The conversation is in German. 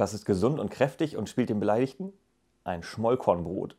Was ist gesund und kräftig und spielt den Beleidigten? Ein Schmollkornbrot.